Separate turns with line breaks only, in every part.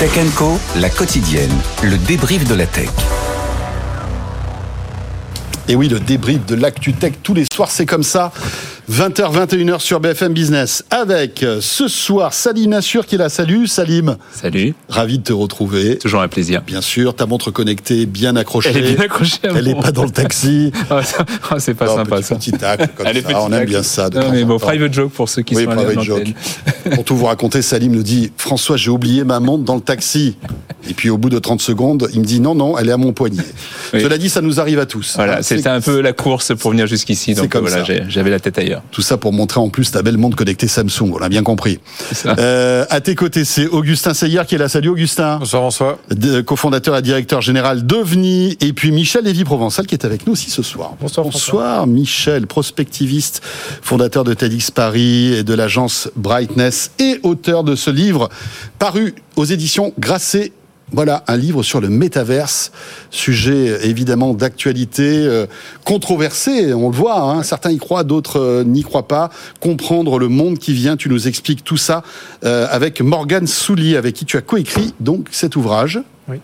Tech Co, la quotidienne, le débrief de la tech.
Et oui, le débrief de l'actu tech tous les soirs, c'est comme ça. 20h, 21h sur BFM Business. Avec euh, ce soir Salim Nassur qui est là. Salut Salim.
Salut.
Ravi de te retrouver.
Toujours un plaisir.
Bien sûr, ta montre connectée, bien accrochée.
Elle est bien accrochée.
Elle n'est pas dans le taxi.
oh, c'est pas
Non,
sympa
petit,
ça.
Petit tac, comme
Elle est
ça.
petite
On aime bien ça. de
Non, mais bon, private joke pour ceux qui
Oui,
sont à
private joke. Pour tout vous raconter, Salim nous dit François, j'ai oublié ma montre dans le taxi. Et puis au bout de 30 secondes, il me dit non, non, elle est à mon poignet.
Oui.
Cela dit, ça nous arrive à tous.
Voilà,
Hein,
c'était un peu la course pour venir jusqu'ici. Donc
comme
voilà, j'avais la tête ailleurs.
Tout ça pour montrer en plus ta belle montre connectée Samsung. On a bien compris.
C'est ça.
Euh, à tes côtés, c'est Augustin Seyer qui est là. Salut Augustin.
Bonsoir François.
De- cofondateur et directeur général d'OVNI, et puis Michel Lévy-Provençal qui est avec nous aussi ce soir.
Bonsoir,
Bonsoir Michel, prospectiviste, fondateur de TEDx Paris et de l'agence Brightness et auteur de ce livre paru aux éditions Grasset. Voilà, un livre sur le métaverse, sujet évidemment d'actualité, euh, controversé, on le voit, hein, certains y croient, d'autres euh, n'y croient pas. Comprendre le monde qui vient, tu nous expliques tout ça euh, avec Morgane Soulier, avec qui tu as coécrit donc cet ouvrage.
Oui,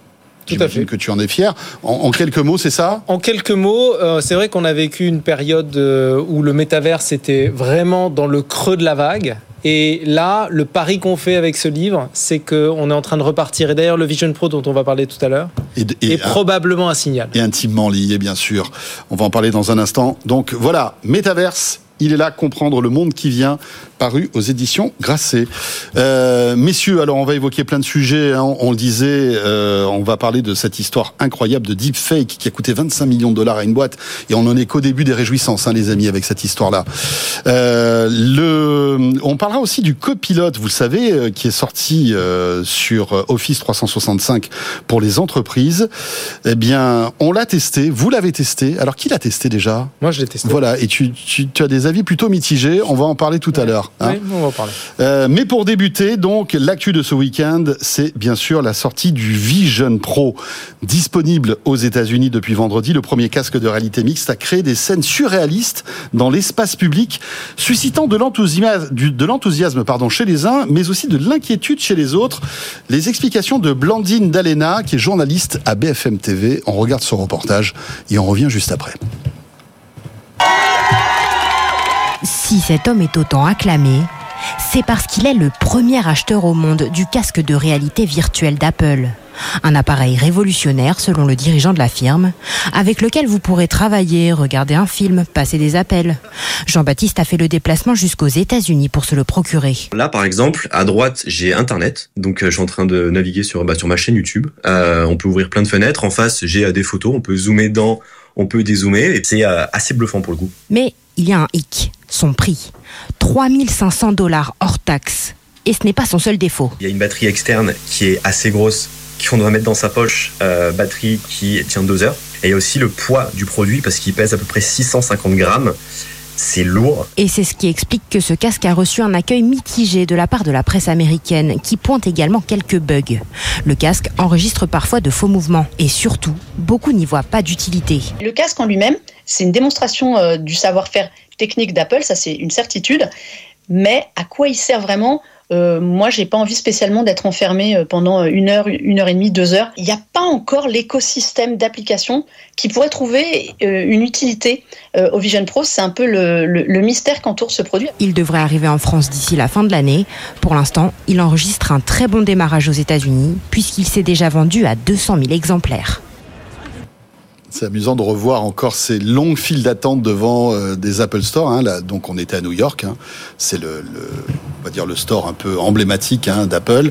tout à fait.
que tu en es fier. En, en quelques mots, c'est ça?
En quelques mots, euh, c'est vrai qu'on a vécu une période euh, où le métaverse était vraiment dans le creux de la vague. Et là, le pari qu'on fait avec ce livre, c'est qu'on est en train de repartir. Et d'ailleurs, le Vision Pro dont on va parler tout à l'heure
et, et-
est probablement un signal.
et intimement lié, bien sûr. On va en parler dans un instant. Donc voilà, Métaverse, il est là, comprendre le monde qui vient, paru aux éditions Grasset. Euh, messieurs, alors on va évoquer plein de sujets. hein. On le disait, euh, on va parler de cette histoire incroyable de deepfake qui a coûté 25 millions de dollars à une boîte. Et on en est qu'au début des réjouissances, hein, les amis, avec cette histoire-là. Euh, le, on parlera aussi du copilote, vous le savez, qui est sorti sur Office 365 pour les entreprises. Eh bien, on l'a testé, vous l'avez testé. Alors, qui l'a testé déjà?
Moi, je l'ai testé.
Voilà, et tu, tu, tu as des avis plutôt mitigés. On va en parler tout à l'heure. hein.
Oui, on va en parler.
Euh, mais pour débuter, donc, l'actu de ce week-end, c'est bien sûr la sortie du Vision Pro, disponible aux États-Unis depuis vendredi. Le premier casque de réalité mixte a créé des scènes surréalistes dans l'espace public, suscitant de l'enthousiasme, du- de l'enthousiasme, pardon, chez les uns, mais aussi de l'inquiétude chez les autres. Les explications de Blandine Dalena, qui est journaliste à BFM TV. On regarde ce reportage et on revient juste après.
Si cet homme est autant acclamé, c'est parce qu'il est le premier acheteur au monde du casque de réalité virtuelle d'Apple. Un appareil révolutionnaire selon le dirigeant de la firme, avec lequel vous pourrez travailler, regarder un film, passer des appels. Jean-Baptiste a fait le déplacement jusqu'aux États-Unis pour se le procurer.
Là, par exemple, à droite, j'ai Internet. Donc, euh, je suis en train de naviguer sur, bah, sur ma chaîne YouTube. Euh, on peut ouvrir plein de fenêtres. En face, j'ai euh, des photos. On peut zoomer dedans, on peut dézoomer. Et c'est assez bluffant pour le coup.
Mais il y a un hic, son prix. 3500 dollars hors taxe. Et ce n'est pas son seul défaut.
Il y a une batterie externe qui est assez grosse, qu'on doit mettre dans sa poche. Euh, batterie qui tient deux heures. Et il y a aussi le poids du produit parce qu'il pèse à peu près 650 grammes. C'est lourd.
Et c'est ce qui explique que ce casque a reçu un accueil mitigé de la part de la presse américaine, qui pointe également quelques bugs. Le casque enregistre parfois de faux mouvements. Et surtout, beaucoup n'y voient pas d'utilité.
Le casque en lui-même, c'est une démonstration euh, du savoir-faire technique d'Apple, ça c'est une certitude. Mais à quoi il sert vraiment Euh, Moi, j'ai pas envie spécialement d'être enfermé euh, pendant une heure, une heure et demie, deux heures. Il n'y a pas encore l'écosystème d'applications qui pourrait trouver euh, une utilité au Vision Pro. C'est un peu le mystère qu'entoure ce produit.
Il devrait arriver en France d'ici la fin de l'année. Pour l'instant, il enregistre un très bon démarrage aux États-Unis, puisqu'il s'est déjà vendu à 200 000 exemplaires.
C'est amusant de revoir encore ces longues files d'attente devant euh, des Apple Store. Hein, là, donc on était à New York. hein. C'est le, le- on va dire le store un peu emblématique hein, d'Apple.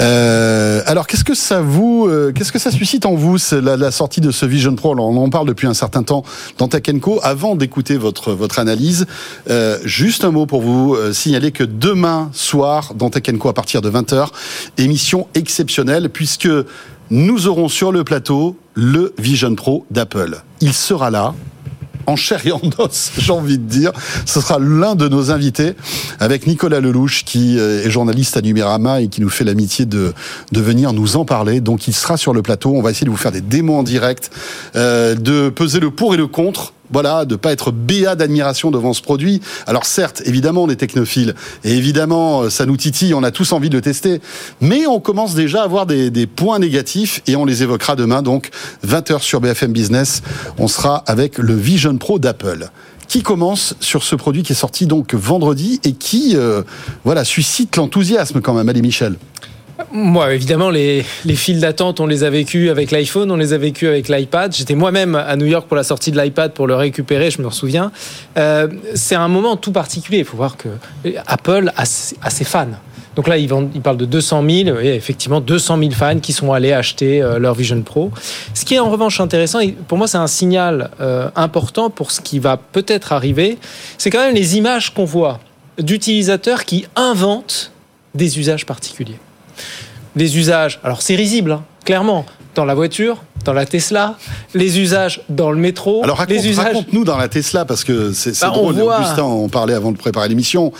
Euh, alors qu'est-ce que ça vous, euh, qu'est-ce que ça suscite en vous la, la sortie de ce Vision Pro? Alors, On en parle depuis un certain temps dans Tech Co. Avant d'écouter votre votre analyse, euh, juste un mot pour vous euh, signaler que demain soir dans Tech Co à partir de 20h, émission exceptionnelle puisque nous aurons sur le plateau le Vision Pro d'Apple. Il sera là. En chair et en os, j'ai envie de dire. Ce sera l'un de nos invités avec Nicolas Lelouch, qui euh, est journaliste à Numérama et qui nous fait l'amitié de, de venir nous en parler. Donc il sera sur le plateau. On va essayer de vous faire des démos en direct, euh, de peser le pour et le contre. Voilà, de pas être béat d'admiration devant ce produit. Alors certes, évidemment, on est technophile et évidemment, euh, ça nous titille, on a tous envie de le tester, mais on commence déjà à avoir des, points négatifs et on les évoquera demain. Donc 20h sur BFM Business, on sera avec le Vision Pro d'Apple qui commence sur ce produit qui est sorti donc vendredi et qui euh, voilà suscite l'enthousiasme quand même, allez Michel.
Moi, évidemment, les, les files d'attente, on les a vécues avec l'iPhone, on les a vécues avec l'iPad. J'étais moi-même à New York pour la sortie de l'iPad pour le récupérer, je me souviens. Euh, c'est un moment tout particulier. Il faut voir que Apple a, ses fans. Donc là, ils, vendent, parlent de 200 000, et effectivement 200 000 fans qui sont allés acheter euh, leur Vision Pro. Ce qui est en revanche intéressant, et pour moi c'est un signal euh, important pour ce qui va peut-être arriver, c'est quand même les images qu'on voit d'utilisateurs qui inventent des usages particuliers. Des usages, alors c'est risible, hein, clairement, dans la voiture, dans la Tesla, les usages dans le métro.
Alors raconte,
les usages...
raconte-nous dans la Tesla, parce que c'est
Bah, on
drôle,
voit-
Augustin, on parlait avant de préparer l'émission.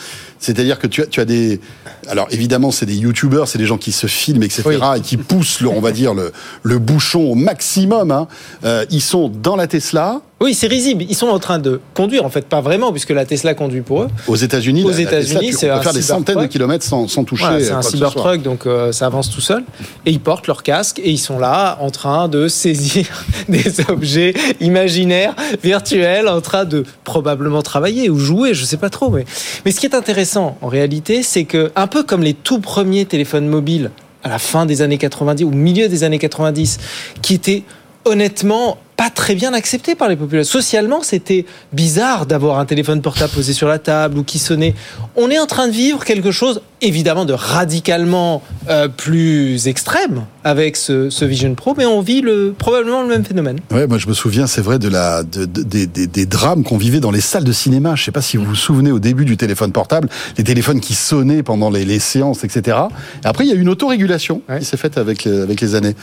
C'est-à-dire que tu as, tu as des... Alors évidemment, c'est des youtubeurs, c'est des gens qui se filment, etc.,
Oui.
et qui poussent, le, on va dire, le, le bouchon au maximum. hein. Euh, ils sont dans la Tesla,
Oui, c'est risible. Ils sont en train de conduire, en fait, pas vraiment, puisque la Tesla conduit pour eux.
aux États-Unis.
Aux États-Unis, c'est
on peut faire des centaines de kilomètres sans, sans toucher.
Voilà, c'est un. Cybertruck, donc euh, ça avance tout seul. Et ils portent leur casque et ils sont là en train de saisir des objets imaginaires, virtuels, en train de probablement travailler ou jouer, je sais pas trop. Mais, mais ce qui est intéressant en réalité, c'est que un peu comme les tout premiers téléphones mobiles à la fin des années 90 ou milieu des années 90, qui étaient honnêtement pas très bien acceptés par les populations. Socialement, c'était bizarre d'avoir un téléphone portable posé sur la table ou qui sonnait. On est en train de vivre quelque chose, évidemment, de radicalement euh, plus extrême avec ce, ce Vision Pro, mais on vit le, probablement le même phénomène.
Ouais, moi je me souviens, c'est vrai, de la, de, de- des- des, des drames qu'on vivait dans les salles de cinéma. Je sais pas si vous vous souvenez au début du téléphone portable, les téléphones qui sonnaient pendant les, les séances, etc. Et après, il y a eu une autorégulation
Ouais.
qui s'est faite avec, euh, avec les années.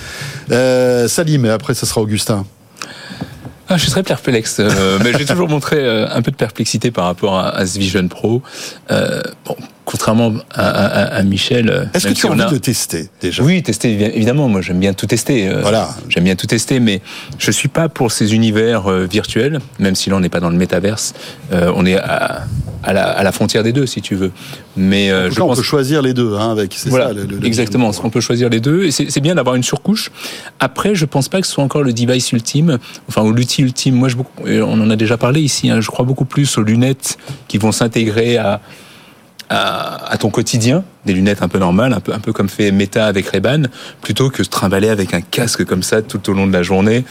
Euh, Salim, et après, ce sera Augustin.
Ah, je suis très perplexe, euh, mais j'ai toujours montré euh, un peu de perplexité par rapport à, à ce Vision Pro. Euh, bon, contrairement à, à- à Michel, euh,
Est-ce que tu
si
as envie
a-
de tester déjà
Oui, tester évi- évidemment. Moi, j'aime bien tout tester. euh,
Voilà.
J'aime bien tout tester, mais je suis pas pour ces univers euh, virtuels, même si là on n'est pas dans le métaverse. Euh, on est à, à la, à la frontière des deux, si tu veux. Mais euh,
En tout
je
cas, on
pense
peut choisir les deux, hein, avec. c'est
voilà,
ça, le- le- le-
exactement. On peut choisir les deux, et c'est bien d'avoir une surcouche. Après, je pense pas que ce soit encore le device ultime, enfin ou l'outil ultime. Moi, je, on en a déjà parlé ici. hein, je crois beaucoup plus aux lunettes qui vont s'intégrer à, à, ton quotidien, des lunettes un peu normales, un peu, un peu comme fait Meta avec Ray-Ban, plutôt que se trimballer avec un casque comme ça tout au long de la journée.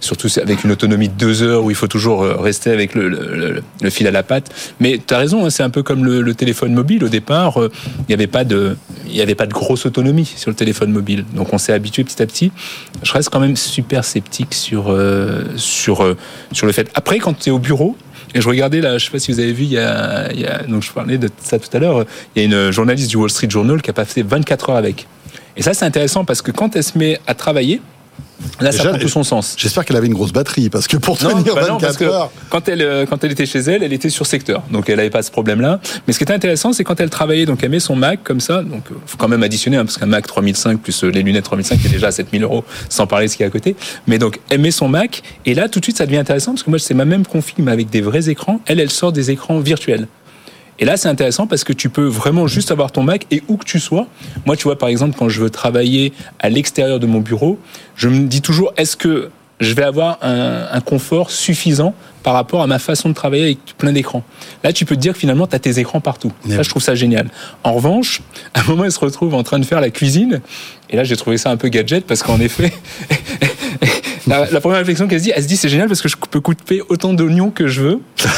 Surtout avec une autonomie de deux heures où il faut toujours euh, rester avec le, fil à la patte. Mais tu as raison, hein, c'est un peu comme le, téléphone mobile. Au départ, euh, il n'y avait pas de, avait pas de grosse autonomie sur le téléphone mobile. Donc on s'est habitué petit à petit. Je reste quand même super sceptique sur euh, sur sur le fait. Après, quand tu es au bureau, et je regardais là, je sais pas si vous avez vu, il y a, donc je parlais de ça tout à l'heure. Il y a une journaliste du Wall Street Journal qui a passé 24 heures avec. Et ça, c'est intéressant parce que quand elle se met à travailler, là, ça
Déjà,
prend tout son sens.
J'espère qu'elle avait une grosse batterie, parce que pour
Non,
tenir
bah
24
non, parce que
heures.
quand elle euh, quand elle était chez elle, elle était sur secteur, donc elle n'avait pas ce problème-là. Mais ce qui était intéressant, c'est quand elle travaillait, donc elle met son Mac comme ça, donc euh, faut quand même additionner hein, parce qu'un Mac 3005 plus euh, les lunettes 3005 est déjà à 7000 euros, sans parler de ce qu'il y a à côté. Mais donc elle met son Mac et là tout de suite ça devient intéressant parce que moi c'est ma même config mais avec des vrais écrans. Elle elle sort des écrans virtuels. Et là, c'est intéressant parce que tu peux vraiment juste avoir ton Mac et où que tu sois. Moi, tu vois, par exemple, quand je veux travailler à l'extérieur de mon bureau, je me dis toujours, est-ce que je vais avoir un, un confort suffisant par rapport à ma façon de travailler avec plein d'écrans? Là, tu peux te dire que finalement, tu as tes écrans partout. Ça, je trouve ça génial. En revanche, à un moment, elle se retrouve en train de faire la cuisine. Et là, j'ai trouvé ça un peu gadget parce qu'en effet, la, la première réflexion qu'elle se dit, elle se dit, c'est génial parce que je peux couper autant d'oignons que je veux.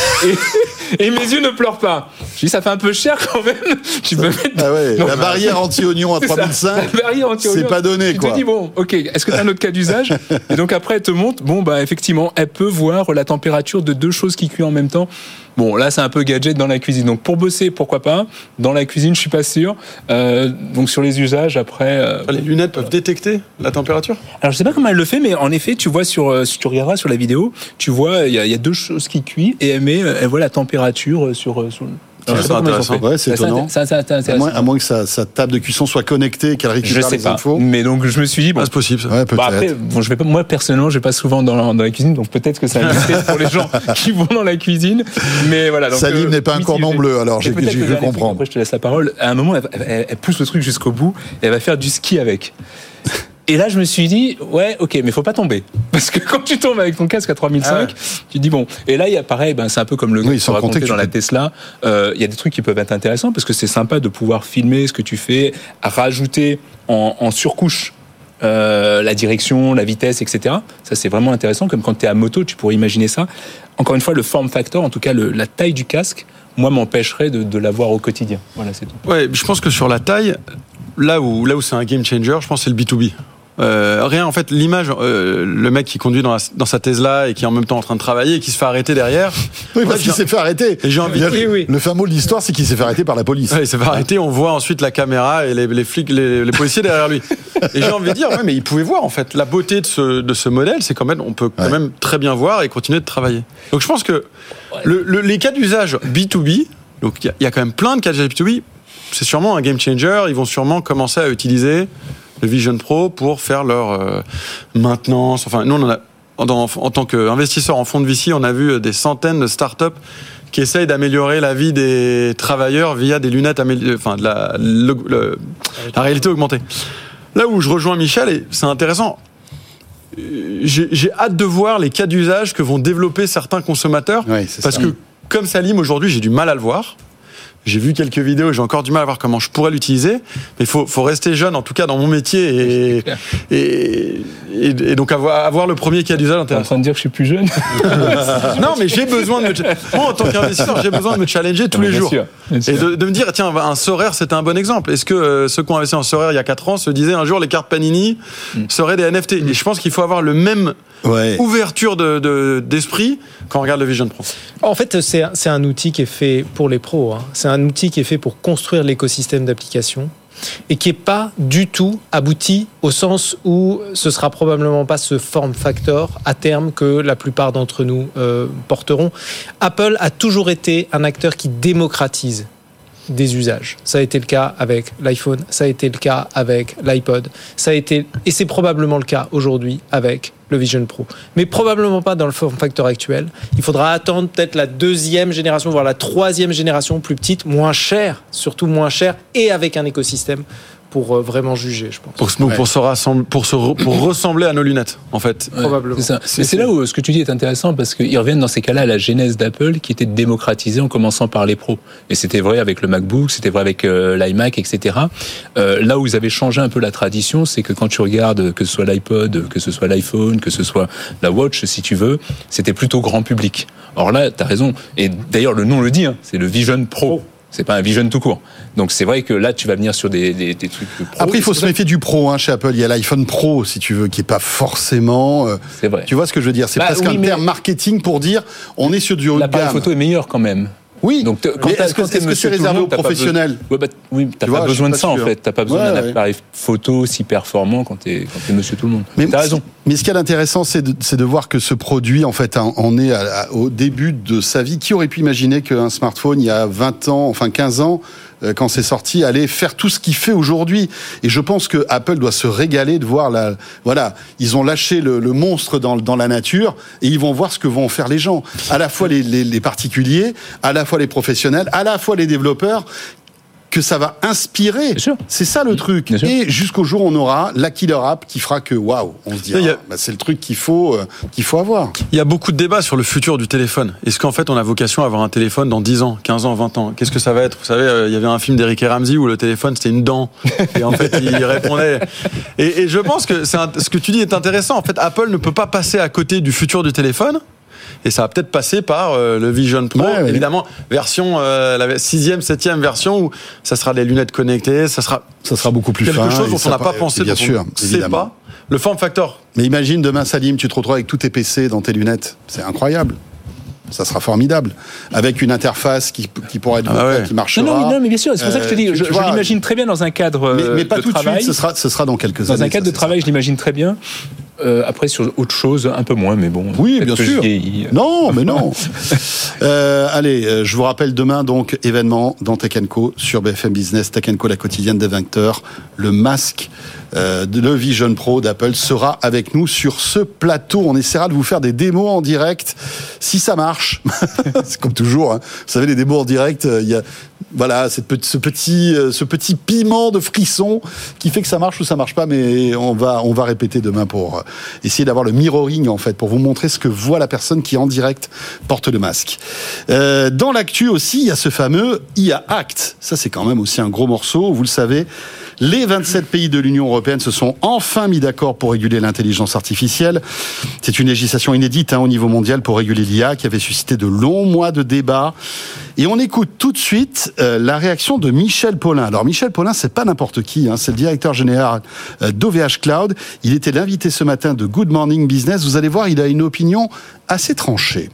Et, et mes yeux ne pleurent pas. Je dis, ça fait un peu cher quand même. Tu peux mettre
Ah ouais,
Non,
la
bah,
barrière anti-oignon à
c'est ça.
3005.
La barrière anti-oignon.
c'est pas donné,
tu
quoi.
te dis, bon, ok, est-ce que tu as un autre cas d'usage? Et donc après, elle te montre, bon, bah effectivement, elle peut voir la température de deux choses qui cuisent en même temps. Bon, là, c'est un peu gadget dans la cuisine. Donc pour bosser, pourquoi pas? Dans la cuisine, je suis pas sûr. Euh, donc sur les usages, après. euh,
Les lunettes peuvent détecter la température?
Alors je sais pas comment elle le fait, mais en effet, tu vois sur, euh, si tu regarderas sur la vidéo, tu vois il y, a- il y a deux choses qui cuisent et elle met, euh, elle voit la température euh, sur, euh, sur Je sais
c'est intéressant.
fait.
Ouais, c'est
Ça,
étonnant.
Ça, ça, ça,
À moins, à moins que sa, sa table de cuisson soit connectée, qu'elle
Je
récupère
sais
les
pas.
infos.
Mais donc je me suis dit bon.
Ah, c'est possible. ça.
Ouais, peut-être.
Bon, après, bon, je vais pas, moi personnellement, je vais pas souvent dans la, dans la cuisine, donc peut-être que ça a pour les gens qui vont dans la cuisine. Mais voilà. Donc,
Salim
euh,
n'est pas un
oui,
cordon
je vais-
bleu, alors j'ai cru comprendre.
Après, je te laisse la parole. À un moment, elle, elle- elle pousse le truc jusqu'au bout et elle va faire du ski avec. Et là, je me suis dit, ouais, ok, mais faut pas tomber. Parce que quand tu tombes avec ton casque à 3005, tu te dis, bon. Et là, il y a pareil, ben, c'est un peu comme le
Oui,
gars qui
sans
racontait
compter que
dans la Tesla. Euh, Il y a des trucs qui peuvent être intéressants parce que c'est sympa de pouvoir filmer ce que tu fais, rajouter en, en surcouche euh, la direction, la vitesse, etc. Ça, c'est vraiment intéressant. Comme quand tu es à moto, tu pourrais imaginer ça. Encore une fois, le form factor, en tout cas le- la taille du casque, moi, m'empêcherait de, de l'avoir au quotidien. Voilà, c'est tout.
Ouais, je pense que sur la taille, là où, là où c'est un game changer, je pense que c'est le B2B. Euh, rien, en fait, l'image, euh, le mec qui conduit dans, la- dans sa Tesla et qui est en même temps en train de travailler et qui se fait arrêter derrière.
Oui, parce qu'il s'est fait arrêter.
Et j'ai envie
Oui, oui.
Le fin mot de l'histoire, c'est qu'il s'est fait arrêter par la police.
Ouais, il s'est fait arrêter, on voit ensuite la caméra et les, les flics, les, les policiers derrière lui. Et j'ai envie de dire, ouais, mais il pouvait voir en fait la beauté de ce, de ce modèle, c'est quand même, on peut quand
Ouais.
même très bien voir et continuer de travailler. Donc je pense que le- le- les cas d'usage B2B, donc il y y, a quand même plein de cas d'usage B2B, c'est sûrement un game changer, ils vont sûrement commencer à utiliser le Vision Pro pour faire leur euh, maintenance. Enfin, nous on en a, en, en tant qu'investisseur en fonds de VC, on a vu des centaines de startups qui essayent d'améliorer la vie des travailleurs via des lunettes, amélio- enfin de la, le- le- la réalité augmentée. Là où je rejoins Michel, et c'est intéressant, euh, j'ai hâte de voir les cas d'usage que vont développer certains consommateurs, parce
ça.
que comme Salim aujourd'hui, j'ai du mal à le voir. J'ai vu quelques vidéos, j'ai encore du mal à voir comment je pourrais l'utiliser. Mais il faut, faut rester jeune, en tout cas dans mon métier, et, et, et, et donc avoir, avoir le premier cas d'usage
T'es en train de dire que je suis plus jeune
Non, mais j'ai besoin de me. Moi, en tant qu'investisseur, j'ai besoin de me challenger tous les jours.
sûr,
Et de me dire, tiens, un Sorare, c'était un bon exemple. Est-ce que euh, ceux qui ont investi en Sorare il y a 4 ans se disaient un jour les cartes Panini
Mm.
seraient des NFT Et je pense qu'il faut avoir le même
Ouais.
ouverture de- de- d'esprit quand on regarde le Vision Pro.
En fait, c'est un- c'est un outil qui est fait pour les pros. hein. C'est un outil qui est fait pour construire l'écosystème d'applications et qui n'est pas du tout abouti au sens où ce sera probablement pas ce form factor à terme que la plupart d'entre nous euh, porteront. Apple a toujours été un acteur qui démocratise des usages. Ça a été le cas avec l'iPhone, ça a été le cas avec l'iPod, ça a été et c'est probablement le cas aujourd'hui avec le Vision Pro. Mais probablement pas dans le form factor actuel. Il faudra attendre peut-être la deuxième génération, voire la troisième génération plus petite, moins chère, surtout moins chère, et avec un écosystème pour euh, vraiment juger, je pense.
Pour, se- pour, se rassembler, pour, se re- pour ressembler à nos lunettes, en fait.
Ouais,
Probablement.
C'est ça. Mais c'est là où ce que tu dis est intéressant parce qu'ils reviennent dans ces cas-là à la genèse d'Apple qui était de démocratiser en commençant par les pros. Et c'était vrai avec le MacBook, c'était vrai avec euh, l'iMac, etc. Euh, là où ils avaient changé un peu la tradition, c'est que quand tu regardes que ce soit l'iPod, que ce soit l'iPhone, que ce soit la Watch, si tu veux, c'était plutôt grand public. Or là, tu as raison. Et d'ailleurs, le nom le dit, hein, c'est le Vision Pro. C'est pas un Vision tout court. Donc c'est vrai que là, tu vas venir sur des, des, des trucs pro.
Après, il faut se méfier du pro hein, chez Apple. Il y a l'iPhone Pro, si tu veux, qui est pas forcément. euh,
C'est vrai.
tu vois ce que je veux dire? C'est
Bah
presque
oui,
un terme marketing pour dire on est sur du haut de
L'appareil
gamme.
photo est meilleur quand même.
Oui.
Donc, quand
est-ce que c'est réservé aux
pas
professionnels?
Ouais, bah, oui, t'as pas
je
besoin de
pas
ça en fait. T'as pas besoin d'un appareil photo si performant quand t'es quand t'es monsieur tout le monde.
Mais,
T'as raison.
Mais ce qui est intéressant, c'est de, c'est de voir que ce produit, en fait, en est au début de sa vie. Qui aurait pu imaginer qu'un smartphone, il y a 20 ans, enfin 15 ans, euh, quand c'est sorti, allait faire tout ce qu'il fait aujourd'hui? Et je pense que Apple doit se régaler de voir la. Voilà, ils ont lâché le, monstre dans, dans la nature et ils vont voir ce que vont faire les gens. À la fois les, les, les particuliers, à la fois les professionnels, à la fois les développeurs que ça va inspirer. C'est ça le truc. Et jusqu'au jour où on aura la killer app qui fera que waouh, on se dira,
Il y a-
bah, c'est le truc qu'il faut, euh, qu'il faut avoir.
Il y a beaucoup de débats sur le futur du téléphone. Est-ce qu'en fait on a vocation à avoir un téléphone dans 10 ans, 15 ans, 20 ans? Qu'est-ce que ça va être? Vous savez, euh, il y avait un film d'Eric et Ramsey où le téléphone c'était une dent. Et en fait il répondait. Et, et je pense que un- ce que tu dis est intéressant. En fait, Apple ne peut pas passer à côté du futur du téléphone. Et ça va peut-être passer par euh, le Vision Pro,
Ouais, ouais.
évidemment, version, euh, la sixième, septième version où ça sera des lunettes connectées, ça sera
Ça sera beaucoup plus
quelque
fin.
chose dont on n'a
pa-
pas pensé,
Bien
dont on
sûr,
ne sait
évidemment.
pas. Le form factor,
Mais imagine demain, Salim, tu te retrouves avec tous tes PC dans tes lunettes. C'est incroyable. Ça sera formidable. Avec une interface qui, qui pourra être
Ah ouais.
qui marchera.
Non, non, mais, non, mais bien sûr, c'est pour ça que je te dis,
Euh,
je, je l'imagine très bien dans un cadre
mais,
euh,
mais pas
de
tout de
travail.
suite, ce sera, ce sera dans quelques
dans
années.
un cadre
ça,
de travail, je l'imagine très bien. Euh, après, sur autre chose, un peu moins, mais bon.
Oui, bien sûr.
vieillis.
Non, mais non. Euh, allez, euh, je vous rappelle demain donc événement dans Tech Co sur BFM Business, Tech Co la quotidienne des vainqueurs. Le masque, euh, le Vision Pro d'Apple sera avec nous sur ce plateau. On essaiera de vous faire des démos en direct, si ça marche. C'est comme toujours. hein. Vous savez, les démos en direct, euh, il y a voilà ce petit euh, ce petit piment de frisson qui fait que ça marche ou ça marche pas. Mais on va on va répéter demain pour euh, essayer d'avoir le mirroring en fait pour vous montrer ce que voit la personne qui en direct porte le masque. Dans l'actu aussi, il y a ce fameux IA Act. Ça c'est quand même aussi un gros morceau. Vous le savez. Les 27 pays de l'Union européenne se sont enfin mis d'accord pour réguler l'intelligence artificielle. C'est une législation inédite hein, au niveau mondial pour réguler l'IA qui avait suscité de longs mois de débats. Et on écoute tout de suite euh, la réaction de Michel Paulin. Alors Michel Paulin, c'est pas n'importe qui, hein, c'est le directeur général euh, d'OVH Cloud. Il était l'invité ce matin de Good Morning Business. Vous allez voir, il a une opinion assez tranchée.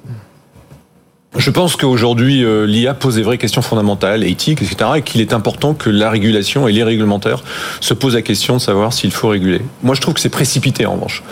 Je pense qu'aujourd'hui, euh, l'IA pose des vraies questions fondamentales, éthiques, etc., et qu'il est important que la régulation et les réglementaires se posent la question de savoir s'il faut réguler. Moi, je trouve que c'est précipité, en revanche.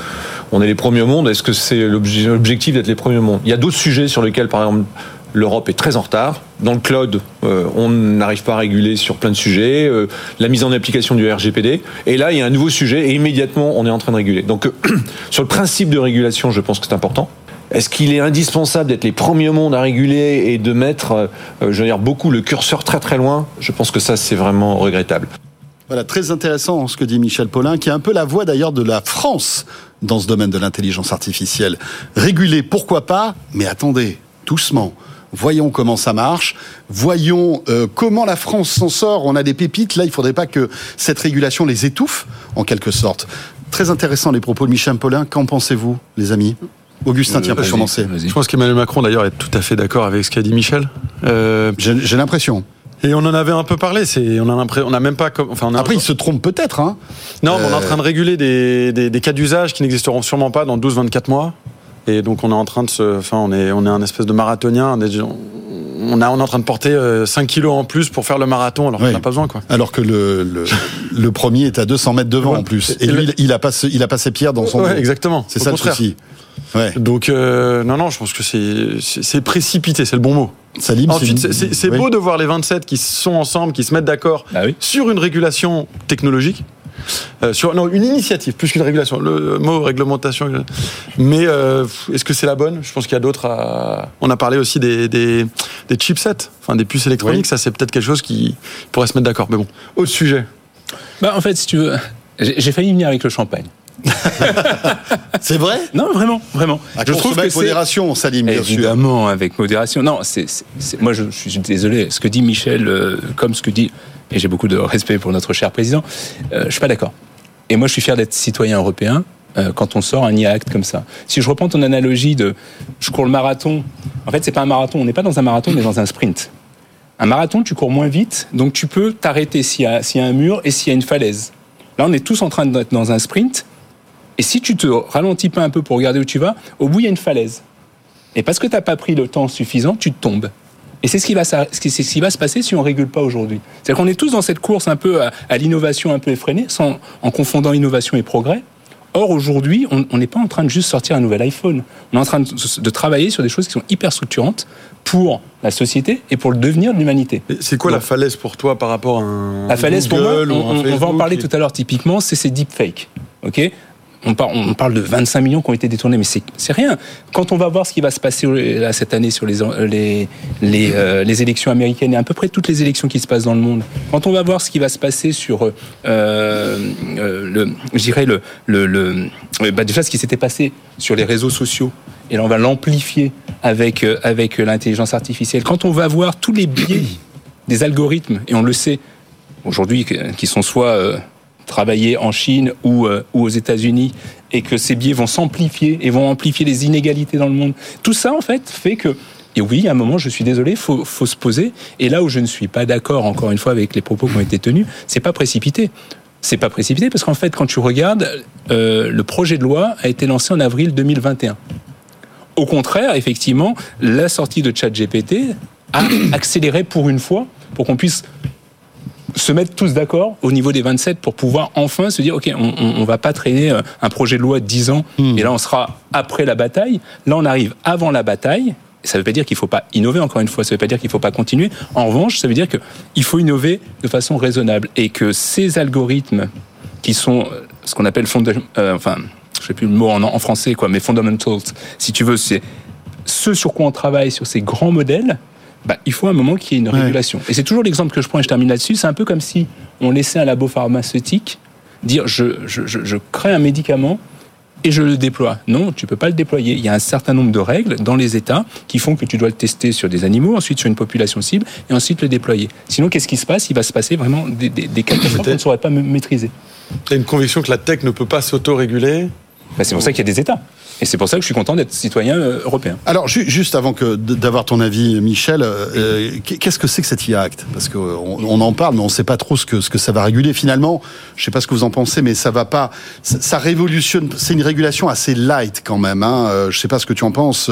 On est les premiers au monde. Est-ce que c'est l'obje- l'objectif d'être les premiers au monde? Il y a d'autres sujets sur lesquels, par exemple, l'Europe est très en retard. Dans le cloud, euh, on n'arrive pas à réguler sur plein de sujets. euh, la mise en application du RGPD. Et là, il y a un nouveau sujet et immédiatement, on est en train de réguler. Donc, sur le principe de régulation, je pense que c'est important. Est-ce qu'il est indispensable d'être les premiers au monde à réguler et de mettre, euh, je veux dire, beaucoup le curseur très très loin? Je pense que ça, c'est vraiment regrettable.
Voilà, très intéressant ce que dit Michel Paulin, qui est un peu la voix d'ailleurs de la France dans ce domaine de l'intelligence artificielle. Réguler, pourquoi pas, mais attendez, doucement. Voyons comment ça marche. Voyons euh, comment la France s'en sort. On a des pépites. Là, il faudrait pas que cette régulation les étouffe, en quelque sorte. Très intéressant les propos de Michel Paulin. Qu'en pensez-vous, les amis? Augustin, tiens, pour commencer.
Je pense qu'Emmanuel Macron d'ailleurs est tout à fait d'accord avec ce qu'a dit Michel. Euh,
J'ai l'impression.
et on en avait un peu parlé. C'est on a l'impression, on a même pas, comme- enfin on a,
Après, il se trompe peut-être. Hein.
non, mais on est en train de réguler des, des, des cas d'usage qui n'existeront sûrement pas dans 12-24 mois. Et donc on est en train de se, enfin on est on est un espèce de marathonien. On a on est en train de porter euh, 5 kilos en plus pour faire le marathon alors qu'on n'a pas besoin quoi.
Alors que le, le, le premier est à 200 mètres devant
Ouais.
en plus. Et
Et
lui,
le-
il a pas, il a pas ses pierres dans son
Ouais,
dos.
exactement.
C'est ça
contraire.
le souci. Ouais.
Donc euh, non non, je pense que c'est précipité, c'est le bon mot.
Salim,
Ensuite,
c'est oui.
beau de voir les 27 qui sont ensemble, qui se mettent d'accord
Ah oui.
sur une régulation technologique. Euh, sur non, une initiative plus qu'une régulation. Le mot réglementation. euh, Mais euh, est-ce que c'est la bonne? Je pense qu'il y a d'autres. À... On a parlé aussi des, des, des chipsets, enfin des puces électroniques.
Oui.
Ça, c'est peut-être quelque chose qui pourrait se mettre d'accord. Mais bon, autre sujet.
Bah, en fait, si tu veux, j'ai failli venir avec le champagne.
C'est vrai?
Non, vraiment, vraiment.
À consommer avec modération, Salim, bien sûr.
Évidemment, avec modération. Non, c'est, moi, je, je suis désolé. Ce que dit Michel, euh, comme ce que dit, et j'ai beaucoup de respect pour notre cher président, euh, je suis pas d'accord. Et moi, je suis fier d'être citoyen européen euh, quand on sort un IA Act comme ça. Si je reprends ton analogie de, je cours le marathon. En fait, c'est pas un marathon. On n'est pas dans un marathon, on est dans un sprint. Un marathon, tu cours moins vite, donc tu peux t'arrêter s'il y, y a un mur et s'il y a une falaise. Là, on est tous en train d'être dans un sprint. Et si tu te ralentis pas un peu pour regarder où tu vas, au bout, il y a une falaise. Et parce que tu n'as pas pris le temps suffisant, tu tombes. Et c'est ce qui va, ce qui- va se passer si on régule pas aujourd'hui. C'est-à-dire qu'on est tous dans cette course un peu à, à l'innovation un peu effrénée, sans, en confondant innovation et progrès. Or, aujourd'hui, on n'est pas en train de juste sortir un nouvel iPhone. On est en train de, de travailler sur des choses qui sont hyper structurantes pour la société et pour le devenir de l'humanité.
C'est quoi la falaise pour toi par rapport à un
La falaise, pour moi,
Google
on, on- on va en parler tout à l'heure typiquement, c'est ces deepfakes. Ok? On, par- on parle de 25 millions qui ont été détournés, mais c'est rien. Quand on va voir ce qui va se passer cette année sur euh, les élections américaines et à peu près toutes les élections qui se passent dans le monde, quand on va voir ce qui va se passer sur, euh, euh, le, euh, bah, déjà ce qui s'était passé sur les réseaux sociaux, et là on va l'amplifier avec, avec l'intelligence artificielle, quand on va voir tous les biais des algorithmes, et on le sait, aujourd'hui, qui sont soit travaillés en Chine ou, euh, ou aux États-Unis, et que ces biais vont s'amplifier et vont amplifier les inégalités dans le monde. Tout ça, en fait, fait que et oui, à un moment, je suis désolé, faut, faut se poser. Et là où je ne suis pas d'accord, encore une fois, avec les propos qui ont été tenus, c'est pas précipité. C'est pas précipité parce qu'en fait, quand tu regardes, euh, le projet de loi a été lancé en avril 2021. Au contraire, effectivement, la sortie de ChatGPT a accéléré pour une fois pour qu'on puisse se mettre tous d'accord au niveau des 27 pour pouvoir enfin se dire, OK, on, on va pas traîner euh, un projet de loi de 10 ans,
Hmm.
et là on sera après la bataille. Là on arrive avant la bataille. Ça ne veut pas dire qu'il ne faut pas innover, encore une fois, ça ne veut pas dire qu'il ne faut pas continuer. En revanche, ça veut dire qu'il faut innover de façon raisonnable et que ces algorithmes qui sont euh, ce qu'on appelle euh, enfin, je sais plus le mot en, en français, quoi, mais fundamentals, si tu veux, c'est ce sur quoi on travaille, sur ces grands modèles, bah, il faut un moment qu'il y ait une
Ouais.
régulation. Et c'est toujours l'exemple que je prends et je termine là-dessus. C'est un peu comme si on laissait un labo pharmaceutique dire je, je, je, je crée un médicament et je le déploie. Non, tu peux pas le déployer. Il y a un certain nombre de règles dans les États qui font que tu dois le tester sur des animaux, ensuite sur une population cible et ensuite le déployer. Sinon, qu'est-ce qui se passe? Il va se passer vraiment des, des, des catastrophes qu'on ne saurait pas ma- maîtriser.
T'as une conviction que la tech ne peut pas s'auto-réguler?
Bah, c'est pour ça qu'il y a des États. Et c'est pour ça que je suis content d'être citoyen euh, européen.
Alors, ju- juste avant que d'avoir ton avis, Michel, euh, qu'est-ce que c'est que cet IA Act? Parce qu'on on en parle, mais on ne sait pas trop ce que, ce que ça va réguler. Finalement, je ne sais pas ce que vous en pensez, mais ça va pas. Ça, révolutionne. C'est une régulation assez light quand même. Hein. Euh, Je ne sais pas ce que tu en penses,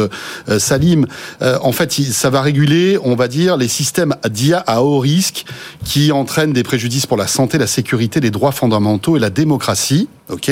euh, Salim. Euh, en fait, ça va réguler, on va dire, les systèmes d'IA à haut risque qui entraînent des préjudices pour la santé, la sécurité, les droits fondamentaux et la démocratie. Ok?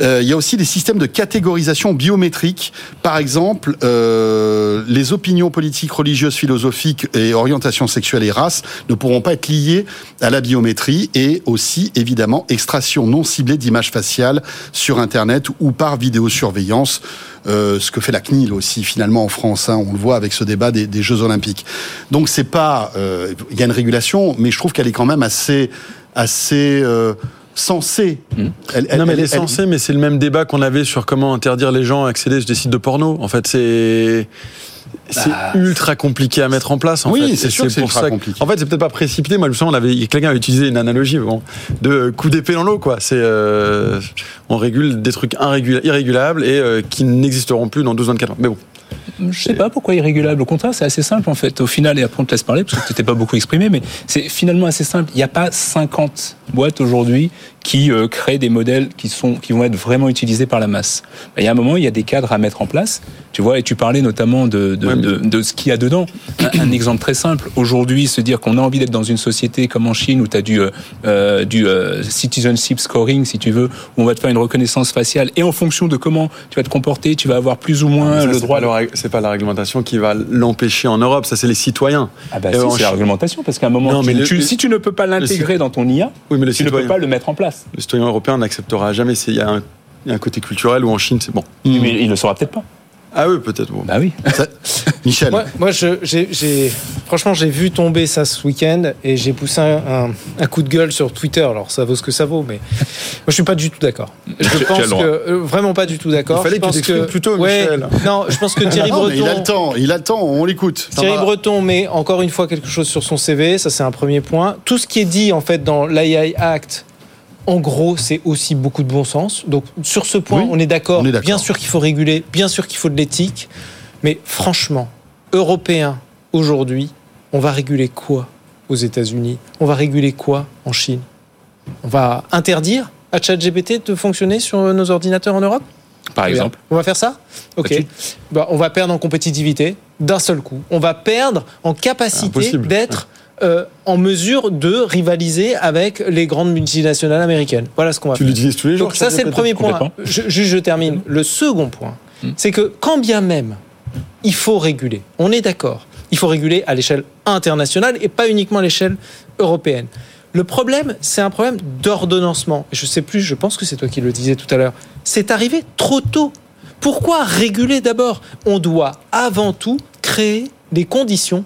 Euh, il y a aussi des systèmes de catégorisation biométrique. Par exemple, euh, les opinions politiques, religieuses, philosophiques et orientations sexuelles et races ne pourront pas être liées à la biométrie et aussi, évidemment, extraction non ciblée d'images faciales sur Internet ou par vidéosurveillance. Euh, ce que fait la CNIL aussi finalement en France, hein, on le voit avec ce débat des, Jeux Olympiques. Donc c'est pas, euh, il y a une régulation, mais je trouve qu'elle est quand même assez, assez euh, sensée. Elle-
non, mais elle est
elle-
censée, mais c'est le même débat qu'on avait sur comment interdire les gens à accéder sur des sites de porno. En fait, c'est. C'est ultra compliqué à mettre en place. En
Bah, Oui, c'est sûr que c'est
pour
ultra
ça que-
compliqué.
En fait, c'est peut-être pas précipité. Moi, je me souviens, on avait, quelqu'un avait utilisé une analogie bon, de coup d'épée dans l'eau, quoi. C'est, euh, on régule des trucs irrégula- irrégulables et euh, qui n'existeront plus dans 12-24 mois. Mais bon.
Je sais pas pourquoi irrégulable. Au contraire, c'est assez simple en fait. Au final, et après on te laisse parler parce que tu t'es pas beaucoup exprimé, mais c'est finalement assez simple. Il n'y a pas 50 boîtes aujourd'hui qui euh, créent des modèles qui sont qui vont être vraiment utilisés par la masse. Il y a un moment, il y a des cadres à mettre en place. Tu vois, et tu parlais notamment de de,
Ouais, mais-
de, de ce qu'il y a dedans. Un, un exemple très simple. Aujourd'hui, se dire qu'on a envie d'être dans une société comme en Chine où tu as du euh, euh, du euh, citizenship scoring, si tu veux, où on va te faire une reconnaissance faciale et en fonction de comment tu vas te comporter, tu vas avoir plus ou moins
Ça,
le droit.
C'est pas la réglementation qui va l'empêcher en Europe. Ça, c'est les citoyens.
Ah bah si, c'est la réglementation, parce qu'à un moment,
Non,
tu-
mais le-
tu-
le-
si tu ne peux pas l'intégrer dans ton IA,
Oui, mais le
tu ne peux pas le mettre en place.
Le citoyen européen n'acceptera jamais. Il y, a un- il y a un côté culturel où en Chine, c'est bon.
Mais il le saura peut-être pas.
Ah oui, peut-être. bon.
Bah oui.
Ça- Michel.
Moi, je, franchement, j'ai vu tomber ça ce week-end et j'ai poussé un, un- un coup de gueule sur Twitter. Alors, ça vaut ce que ça vaut, mais moi, je suis pas du tout d'accord. Je pense que euh, vraiment pas du tout d'accord.
Il fallait
Je
que tu
pense
t'exprimes plus tôt,
Ouais,
Michel.
Non, je pense que Thierry
Non, mais il a le
Breton.
temps, il a le temps, on l'écoute.
Thierry
va.
Breton met encore une fois quelque chose sur son CV, ça c'est un premier point. Tout ce qui est dit en fait dans l'AI Act, en gros, c'est aussi beaucoup de bon sens. Donc sur ce point,
Oui,
on est d'accord. Bien sûr qu'il faut réguler, bien sûr qu'il faut de l'éthique, mais franchement, européen aujourd'hui, on va réguler quoi aux États-Unis? On va réguler quoi en Chine? On va interdire à ChatGPT de fonctionner sur nos ordinateurs en Europe?
Par exemple.
on va faire ça? Ok. Bah, on va perdre en compétitivité d'un seul coup. On va perdre en capacité d'être euh, en mesure de rivaliser avec les grandes multinationales américaines. Voilà ce qu'on va
Tu
faire.
l'utilises tous les jours.
Donc ça, c'est le premier point. Je, juste, je termine. Le second point,
Hmm.
c'est que quand bien même il faut réguler, on est d'accord, il faut réguler à l'échelle internationale et pas uniquement à l'échelle européenne. Le problème, c'est un problème d'ordonnancement. Je sais plus, je pense que c'est toi qui le disais tout à l'heure. C'est arrivé trop tôt. Pourquoi réguler d'abord? On doit avant tout créer des conditions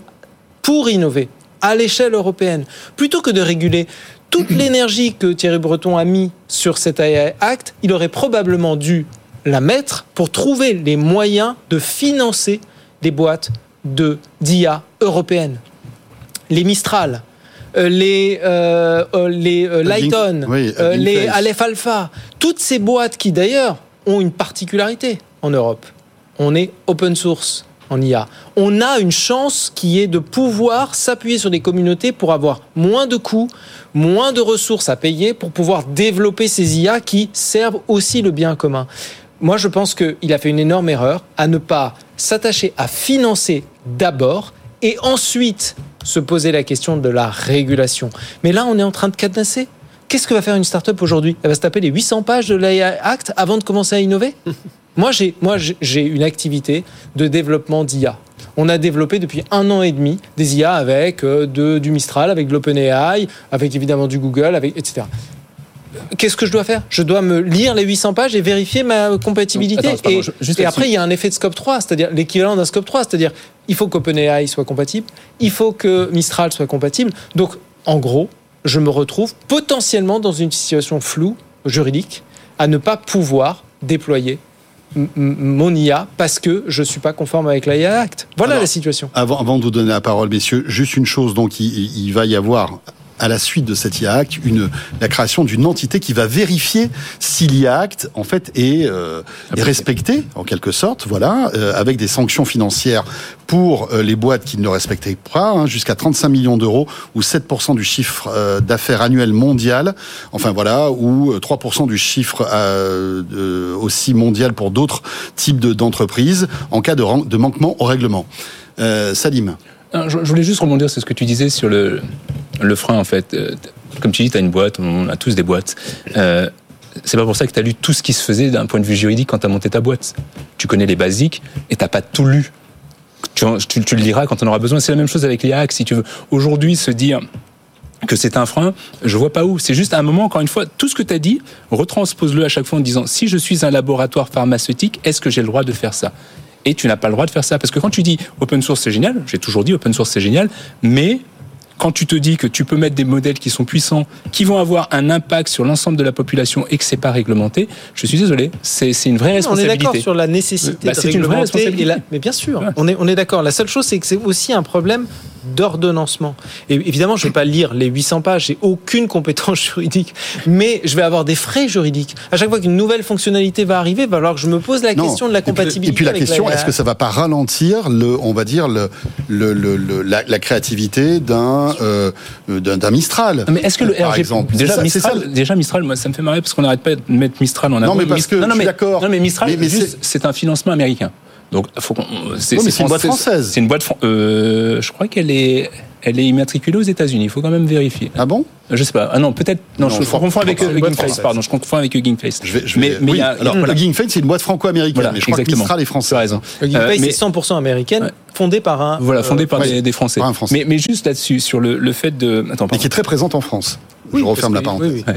pour innover à l'échelle européenne. Plutôt que de réguler toute l'énergie que Thierry Breton a mis sur cet AI Act, il aurait probablement dû la mettre pour trouver les moyens de financer des boîtes de d'IA européennes. Les Mistral, euh, les, euh, euh, les Lighton,
oui,
les. Aleph Alpha, toutes ces boîtes qui d'ailleurs ont une particularité en Europe. On est open source en IA. On a une chance qui est de pouvoir s'appuyer sur des communautés pour avoir moins de coûts, moins de ressources à payer pour pouvoir développer ces IA qui servent aussi le bien commun. Moi, je pense qu'il a fait une énorme erreur à ne pas s'attacher à financer d'abord et ensuite se poser la question de la régulation. Mais là, on est en train de cadenasser. Qu'est-ce que va faire une start-up aujourd'hui? Elle va se taper les 800 pages de l'AI Act avant de commencer à innover? Moi, j'ai, moi, j'ai une activité de développement d'IA. On a développé depuis un an et demi des IA avec euh, de, du Mistral, avec de l'OpenAI, avec évidemment du Google, avec, etc. Qu'est-ce que je dois faire? Je dois me lire les 800 pages et vérifier ma compatibilité.
Attends, pardon,
et, et après, il y a un effet de scope 3, c'est-à-dire l'équivalent d'un scope 3, c'est-à-dire il faut qu'OpenAI soit compatible, il faut que Mistral soit compatible. Donc, en gros, je me retrouve potentiellement dans une situation floue juridique à ne pas pouvoir déployer mon IA parce que je suis pas conforme avec l'IA Act. Voilà
Alors,
la situation.
Avant, avant de vous donner la parole, messieurs, juste une chose. Donc, il, il va y avoir à la suite de cet IA Act, une, la création d'une entité qui va vérifier si l'IA Act, en fait, est, euh, est respecté, en quelque sorte, voilà, euh, avec des sanctions financières pour euh, les boîtes qui ne le respectaient pas, hein, jusqu'à 35 millions d'euros, ou 7% du chiffre euh, d'affaires annuel mondial, enfin voilà, ou euh, 3% du chiffre euh, aussi mondial pour d'autres types de- d'entreprises, en cas de, de manquement au règlement. Euh, Salim.
Je voulais juste rebondir sur ce que tu disais sur le, le frein, en fait. Euh, Comme tu dis, tu as une boîte, on a tous des boîtes. Euh, c'est pas pour ça que tu as lu tout ce qui se faisait d'un point de vue juridique quand tu as monté ta boîte. Tu connais les basiques et t'as pas tout lu. Tu, le liras quand on aura besoin. C'est la même chose avec l'IAC. Si tu veux aujourd'hui se dire que c'est un frein, je vois pas où. C'est juste à un moment, encore une fois, tout ce que tu as dit, retranspose-le à chaque fois en disant si je suis un laboratoire pharmaceutique, est-ce que j'ai le droit de faire ça? Et tu n'as pas le droit de faire ça. Parce que quand tu dis open source, c'est génial, j'ai toujours dit open source, c'est génial, mais quand tu te dis que tu peux mettre des modèles qui sont puissants, qui vont avoir un impact sur l'ensemble de la population et que c'est pas réglementé, je suis désolé, c'est une vraie
On est
responsabilité.
d'accord sur la nécessité
Bah,
de
c'est une vraie
réglementer.
responsabilité.
et la- Mais bien sûr,
Ouais.
on est, on est d'accord. La seule chose, c'est que c'est aussi un problème d'ordonnancement. Et évidemment, je ne vais pas lire les 800 pages, j'ai aucune compétence juridique, mais je vais avoir des frais juridiques. À chaque fois qu'une nouvelle fonctionnalité va arriver, il va falloir que je me pose la
Non.
question de la
Et puis-
compatibilité.
Et puis, la
avec
question,
la-
est-ce que ça va pas ralentir le, on va dire le, le, le- le- la, la créativité d'un euh, d'un Mistral?
Mais est-ce que le
par
RGPD déjà Mistral,
ça,
déjà Mistral, moi ça me fait marrer parce qu'on n'arrête pas de mettre Mistral en avant.
mais parce
Mist-
que
non, non,
je suis
mais,
d'accord.
Non mais Mistral,
Mais- mais
juste, c'est un financement américain. Donc faut qu'on. C'est
Oui, mais c'est une boîte française.
C'est une boîte. fran- Euh, je crois qu'elle est. Elle est immatriculée aux États-Unis. Il faut quand même vérifier.
Ah bon?
Je sais pas. Ah non, peut-être. Non,
Non,
je,
je
confonds
je
avec
pas.
euh,
C'est une boîte
Hugging Face. Pardon, je confonds avec Hugging Face.
Je vais, je
mais
vais-
mais il
oui,
y a-
alors
voilà.
Hugging Face, c'est une boîte franco-américaine,
Voilà,
mais je crois
exactement.
que Mistral est
Tu as
français.
raison.
Hugging
Euh,
Face
mais-
est 100% américaine,
Ouais.
fondée par un.
Voilà, fondé par
ouais,
des, des Français.
par un Français.
Mais, mais juste là-dessus, sur le, le fait de. Attends,
Mais
pardon.
qui est très présente en France.
Oui,
je referme la parenthèse.
oui, oui.